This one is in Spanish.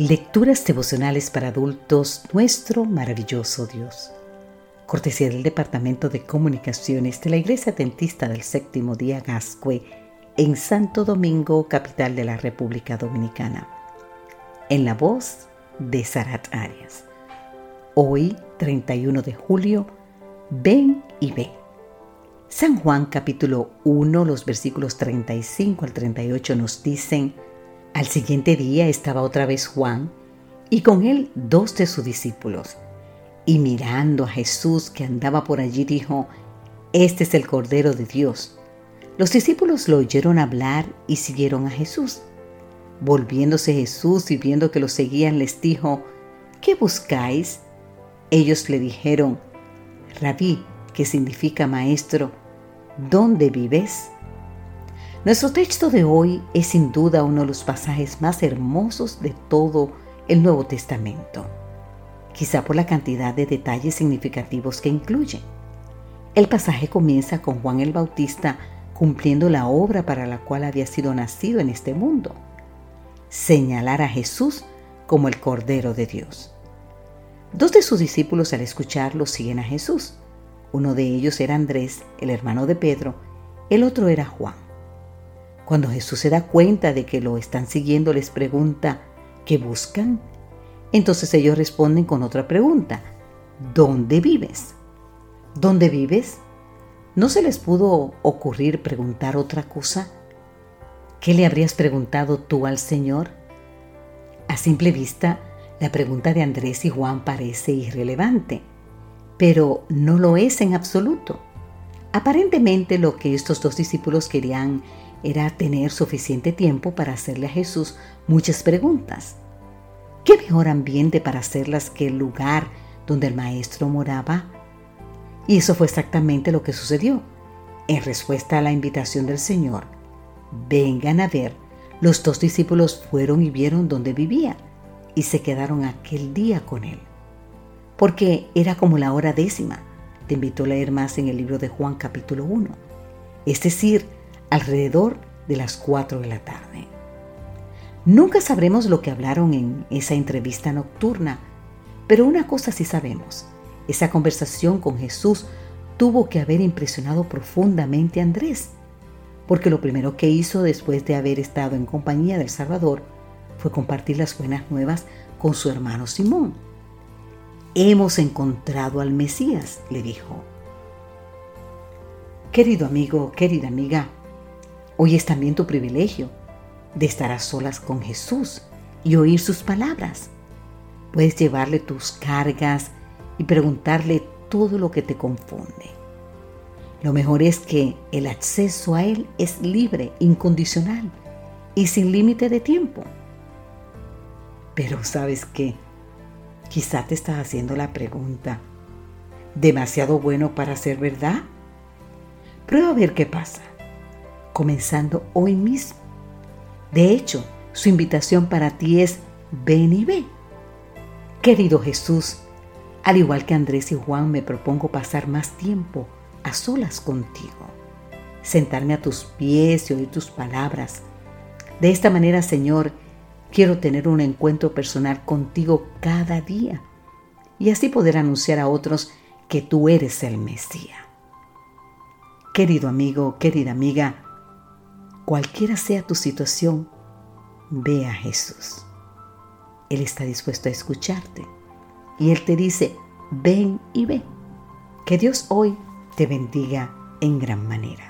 Lecturas devocionales para adultos, nuestro maravilloso Dios. Cortesía del Departamento de Comunicaciones de la Iglesia Dentista del Séptimo Día Gascue en Santo Domingo, capital de la República Dominicana. En la voz de Sarat Arias. Hoy, 31 de julio, ven y ve. San Juan capítulo 1, los versículos 35 al 38 nos dicen, al siguiente día estaba otra vez Juan y con él dos de sus discípulos. Y mirando a Jesús que andaba por allí dijo, Este es el Cordero de Dios. Los discípulos lo oyeron hablar y siguieron a Jesús. Volviéndose Jesús y viendo que lo seguían les dijo, ¿qué buscáis? Ellos le dijeron, Rabí, que significa maestro, ¿dónde vives? Nuestro texto de hoy es sin duda uno de los pasajes más hermosos de todo el Nuevo Testamento, quizá por la cantidad de detalles significativos que incluye. El pasaje comienza con Juan el Bautista cumpliendo la obra para la cual había sido nacido en este mundo, señalar a Jesús como el Cordero de Dios. Dos de sus discípulos al escucharlo siguen a Jesús. Uno de ellos era Andrés, el hermano de Pedro, el otro era Juan. Cuando Jesús se da cuenta de que lo están siguiendo, les pregunta, ¿qué buscan? Entonces ellos responden con otra pregunta, ¿dónde vives? ¿Dónde vives? ¿No se les pudo ocurrir preguntar otra cosa? ¿Qué le habrías preguntado tú al Señor? A simple vista, la pregunta de Andrés y Juan parece irrelevante, pero no lo es en absoluto. Aparentemente lo que estos dos discípulos querían era tener suficiente tiempo para hacerle a Jesús muchas preguntas. ¿Qué mejor ambiente para hacerlas que el lugar donde el maestro moraba? Y eso fue exactamente lo que sucedió. En respuesta a la invitación del Señor, vengan a ver, los dos discípulos fueron y vieron dónde vivía y se quedaron aquel día con él. Porque era como la hora décima. Te invito a leer más en el libro de Juan capítulo 1. Es decir, alrededor de las 4 de la tarde. Nunca sabremos lo que hablaron en esa entrevista nocturna, pero una cosa sí sabemos. Esa conversación con Jesús tuvo que haber impresionado profundamente a Andrés, porque lo primero que hizo después de haber estado en compañía del Salvador fue compartir las buenas nuevas con su hermano Simón. Hemos encontrado al Mesías, le dijo. Querido amigo, querida amiga, Hoy es también tu privilegio de estar a solas con Jesús y oír sus palabras. Puedes llevarle tus cargas y preguntarle todo lo que te confunde. Lo mejor es que el acceso a Él es libre, incondicional y sin límite de tiempo. Pero sabes qué, quizá te estás haciendo la pregunta, ¿demasiado bueno para ser verdad? Prueba a ver qué pasa comenzando hoy mismo. De hecho, su invitación para ti es ven y ve. Querido Jesús, al igual que Andrés y Juan, me propongo pasar más tiempo a solas contigo, sentarme a tus pies y oír tus palabras. De esta manera, Señor, quiero tener un encuentro personal contigo cada día y así poder anunciar a otros que tú eres el Mesías. Querido amigo, querida amiga, Cualquiera sea tu situación, ve a Jesús. Él está dispuesto a escucharte. Y Él te dice, ven y ve. Que Dios hoy te bendiga en gran manera.